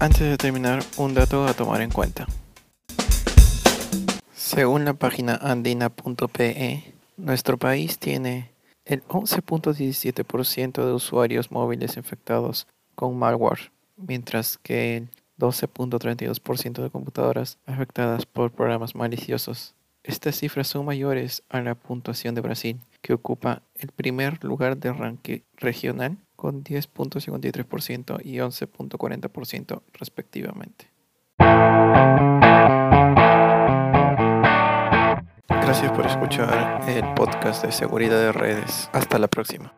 Antes de terminar, un dato a tomar en cuenta. Según la página andina.pe, nuestro país tiene el 11.17% de usuarios móviles infectados con malware, mientras que el 12.32% de computadoras afectadas por programas maliciosos. Estas cifras son mayores a la puntuación de Brasil, que ocupa el primer lugar de ranking regional con 10.53% y 11.40% respectivamente. Gracias por escuchar el podcast de seguridad de redes. Hasta la próxima.